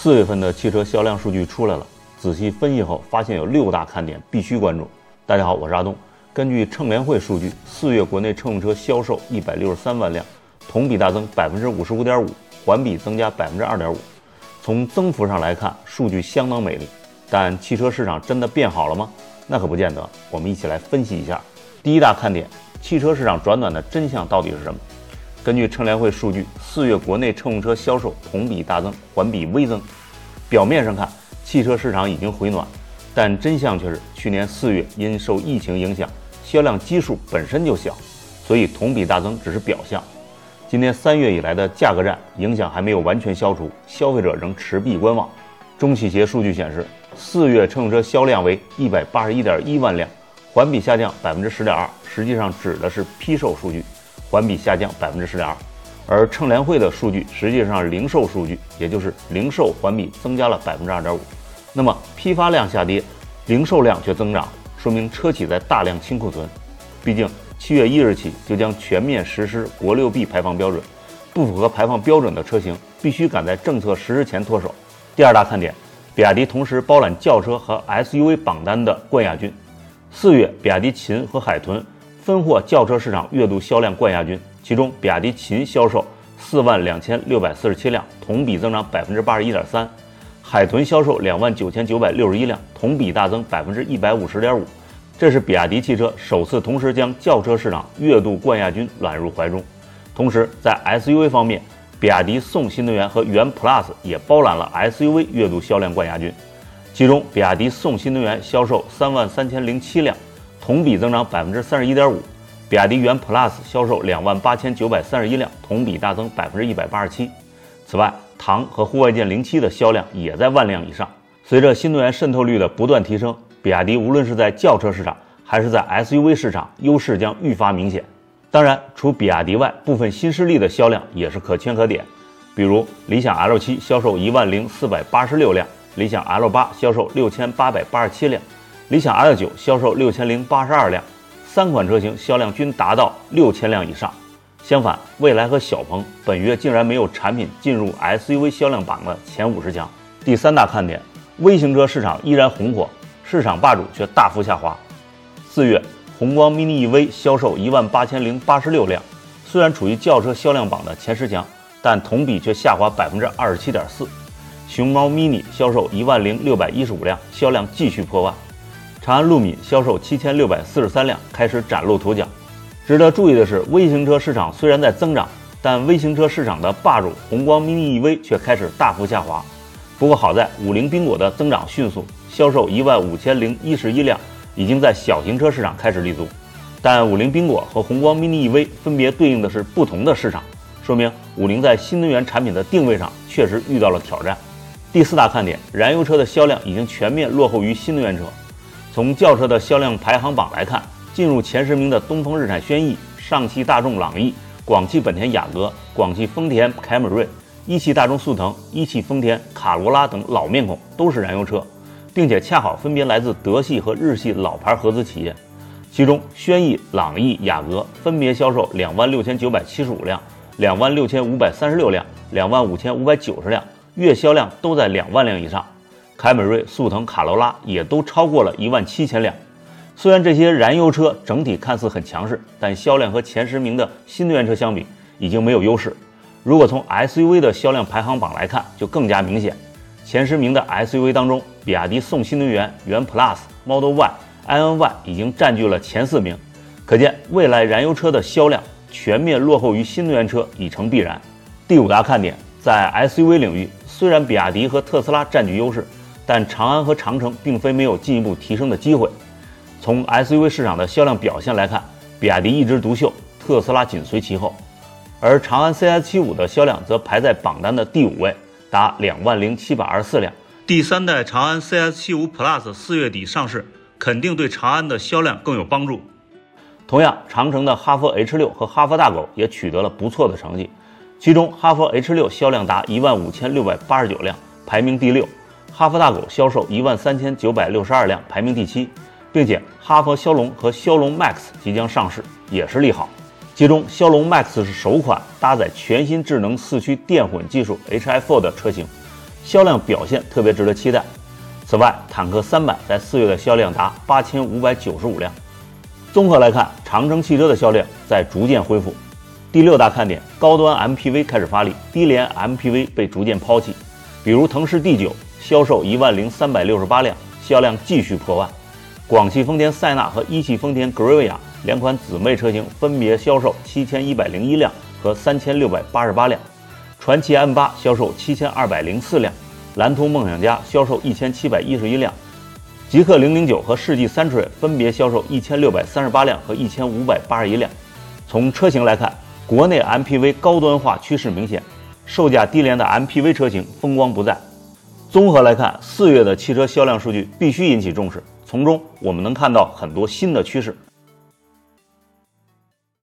四月份的汽车销量数据出来了，仔细分析后发现有六大看点必须关注。大家好，我是阿东。根据乘联会数据，四月国内乘用车销售一百六十三万辆，同比大增百分之五十五点五，环比增加百分之二点五。从增幅上来看，数据相当美丽。但汽车市场真的变好了吗？那可不见得。我们一起来分析一下。第一大看点，汽车市场转暖的真相到底是什么？根据乘联会数据，四月国内乘用车销售同比大增，环比微增。表面上看，汽车市场已经回暖，但真相却是，去年四月因受疫情影响，销量基数本身就小，所以同比大增只是表象。今年三月以来的价格战影响还没有完全消除，消费者仍持币观望。中汽协数据显示，四月乘用车销量为一百八十一点一万辆，环比下降百分之十点二，实际上指的是批售数据。环比下降百分之十点二，而乘联会的数据实际上是零售数据，也就是零售环比增加了百分之二点五。那么批发量下跌，零售量却增长，说明车企在大量清库存。毕竟七月一日起就将全面实施国六 B 排放标准，不符合排放标准的车型必须赶在政策实施前脱手。第二大看点，比亚迪同时包揽轿车和 SUV 榜单的冠亚军。四月，比亚迪秦和海豚。分获轿车市场月度销量冠亚军，其中比亚迪秦销售四万两千六百四十七辆，同比增长百分之八十一点三；海豚销售两万九千九百六十一辆，同比大增百分之一百五十点五。这是比亚迪汽车首次同时将轿车市场月度冠亚军揽入怀中。同时，在 SUV 方面，比亚迪宋新能源和元 Plus 也包揽了 SUV 月度销量冠亚军，其中比亚迪宋新能源销售三万三千零七辆。同比增长百分之三十一点五，比亚迪元 Plus 销售两万八千九百三十一辆，同比大增百分之一百八十七。此外，唐和户外舰零七的销量也在万辆以上。随着新能源渗透率的不断提升，比亚迪无论是在轿车市场还是在 SUV 市场，优势将愈发明显。当然，除比亚迪外，部分新势力的销量也是可圈可点。比如，理想 L 七销售一万零四百八十六辆，理想 L 八销售六千八百八十七辆。理想 L 九销售六千零八十二辆，三款车型销量均达到六千辆以上。相反，蔚来和小鹏本月竟然没有产品进入 SUV 销量榜的前五十强。第三大看点，微型车市场依然红火，市场霸主却大幅下滑。四月，宏光 mini EV 销售一万八千零八十六辆，虽然处于轿车销量榜的前十强，但同比却下滑百分之二十七点四。熊猫 mini 销售一万零六百一十五辆，销量继续破万。长安陆米销售七千六百四十三辆，开始崭露头角。值得注意的是，微型车市场虽然在增长，但微型车市场的霸主宏光 mini EV 却开始大幅下滑。不过好在五菱缤果的增长迅速，销售一万五千零一十一辆，已经在小型车市场开始立足。但五菱缤果和宏光 mini EV 分别对应的是不同的市场，说明五菱在新能源产品的定位上确实遇到了挑战。第四大看点，燃油车的销量已经全面落后于新能源车。从轿车的销量排行榜来看，进入前十名的东风日产轩逸、上汽大众朗逸、广汽本田雅阁、广汽丰田凯美瑞、一汽大众速腾、一汽丰田卡罗拉等老面孔都是燃油车，并且恰好分别来自德系和日系老牌合资企业。其中，轩逸、朗逸、雅阁分别销售两万六千九百七十五辆、两万六千五百三十六辆、两万五千五百九十辆，月销量都在两万辆以上。凯美瑞、速腾、卡罗拉也都超过了一万七千辆。虽然这些燃油车整体看似很强势，但销量和前十名的新能源车相比已经没有优势。如果从 SUV 的销量排行榜来看，就更加明显。前十名的 SUV 当中，比亚迪宋新能源、元 Plus、Model Y、iN-Y 已经占据了前四名。可见，未来燃油车的销量全面落后于新能源车已成必然。第五大看点，在 SUV 领域，虽然比亚迪和特斯拉占据优势。但长安和长城并非没有进一步提升的机会。从 SUV 市场的销量表现来看，比亚迪一枝独秀，特斯拉紧随其后，而长安 CS75 的销量则排在榜单的第五位，达两万零七百二十四辆。第三代长安 CS75 Plus 四月底上市，肯定对长安的销量更有帮助。同样，长城的哈弗 H6 和哈弗大狗也取得了不错的成绩，其中哈弗 H6 销量达一万五千六百八十九辆，排名第六。哈弗大狗销售一万三千九百六十二辆，排名第七，并且哈弗枭龙和枭龙 MAX 即将上市，也是利好。其中，枭龙 MAX 是首款搭载全新智能四驱电混技术 HI4 的车型，销量表现特别值得期待。此外，坦克三百在四月的销量达八千五百九十五辆。综合来看，长城汽车的销量在逐渐恢复。第六大看点，高端 MPV 开始发力，低廉 MPV 被逐渐抛弃。比如腾势 D9 销售一万零三百六十八辆，销量继续破万。广汽丰田塞纳和一汽丰田格瑞维亚两款姊妹车型分别销售七千一百零一辆和三千六百八十八辆。传祺 M8 销售七千二百零四辆，蓝图梦想家销售一千七百一十一辆，极氪零零九和世纪 Century 分别销售一千六百三十八辆和一千五百八十一辆。从车型来看，国内 MPV 高端化趋势明显，售价低廉的 MPV 车型风光不再。综合来看，四月的汽车销量数据必须引起重视，从中我们能看到很多新的趋势。